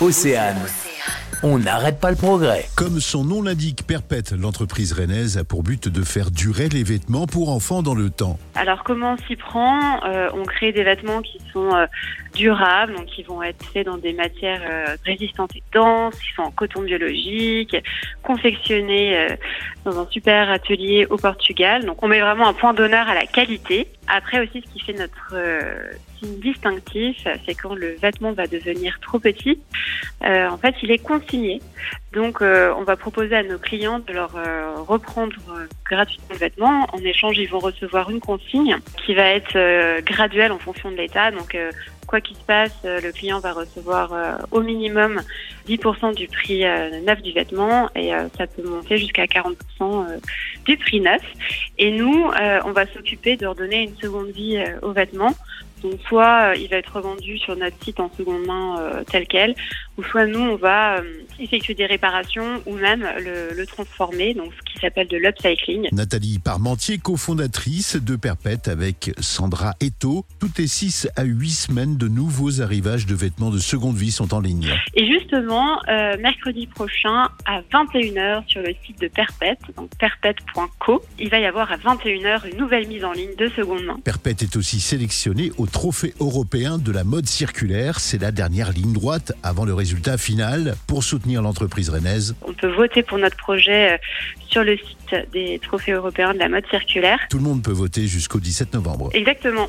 Océane. On n'arrête pas le progrès. Comme son nom l'indique, Perpète, l'entreprise rennaise a pour but de faire durer les vêtements pour enfants dans le temps. Alors comment on s'y prend? Euh, On crée des vêtements qui sont euh, durables, donc qui vont être faits dans des matières euh, résistantes et denses, qui sont en coton biologique, confectionnés euh, dans un super atelier au Portugal. Donc on met vraiment un point d'honneur à la qualité. Après aussi, ce qui fait notre euh, signe distinctif, c'est quand le vêtement va devenir trop petit. Euh, en fait, il est consigné. Donc, euh, on va proposer à nos clients de leur euh, reprendre euh, gratuitement le vêtement. En échange, ils vont recevoir une consigne qui va être graduelle en fonction de l'état. Donc, quoi qu'il se passe, le client va recevoir au minimum 10% du prix euh, neuf du vêtement et euh, ça peut monter jusqu'à 40% euh, du prix neuf. Et nous, on va s'occuper de redonner une seconde vie euh, au vêtement. Donc soit euh, il va être revendu sur notre site en seconde main euh, tel quel, ou soit nous on va euh, effectuer des réparations ou même le, le transformer, donc ce qui s'appelle de l'upcycling. Nathalie Parmentier, cofondatrice de Perpète avec Sandra Eto. Toutes les 6 à 8 semaines, de nouveaux arrivages de vêtements de seconde vie sont en ligne. Et justement, euh, mercredi prochain à 21h sur le site de Perpète, donc perpète.co, il va y avoir à 21h une nouvelle mise en ligne de seconde main. Perpète est aussi sélectionné au Trophée européen de la mode circulaire. C'est la dernière ligne droite avant le résultat final pour soutenir l'entreprise rennaise. On peut voter pour notre projet euh, sur le site des trophées européens de la mode circulaire. Tout le monde peut voter jusqu'au 17 novembre. Exactement.